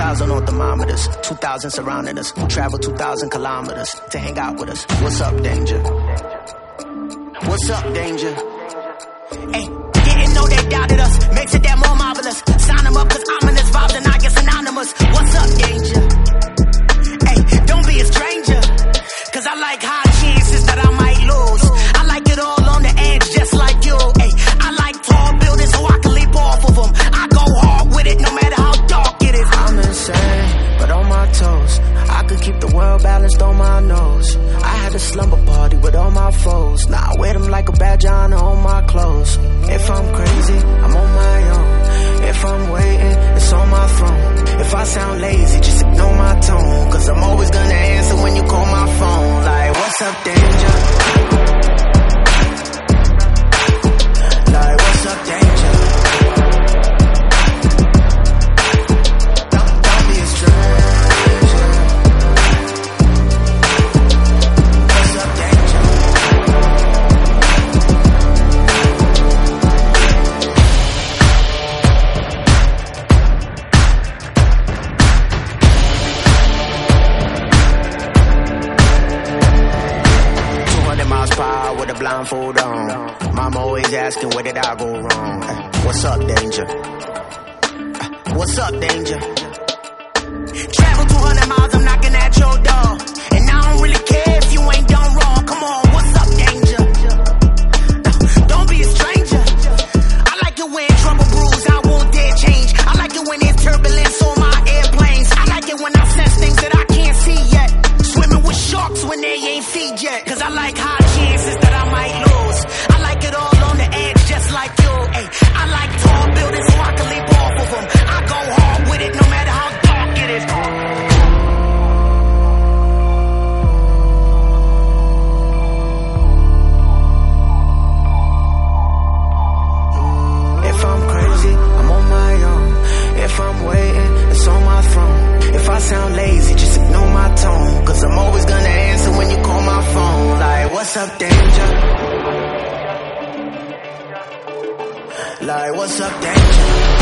Thousand on thermometers, two thousand surrounding us. Who Travel two thousand kilometers to hang out with us. What's up, danger? What's up, danger? Hey, didn't know they doubted us. Makes it that more. Keep the world balanced on my nose. I had a slumber party with all my foes. Now I wear them like a badge on my clothes. If I'm crazy, I'm on my own. If I'm waiting, it's on my throne. If I sound lazy, just ignore my tone. Blindfold on. Mama always asking where did I go wrong. What's up, danger? What's up, danger? Travel 200 miles, I'm knocking at your door. Feed yet. Cause I like high chances that I might lose. I like it all on the edge, just like you. Ay, I like tall buildings so I can leap off of them. I go hard with it no matter how dark it is. If I'm crazy, I'm on my own. If I'm waiting, it's on my throne. If I sound lazy, just ignore my tone. Cause I'm always gonna what's up, danger? Like, what's up, danger?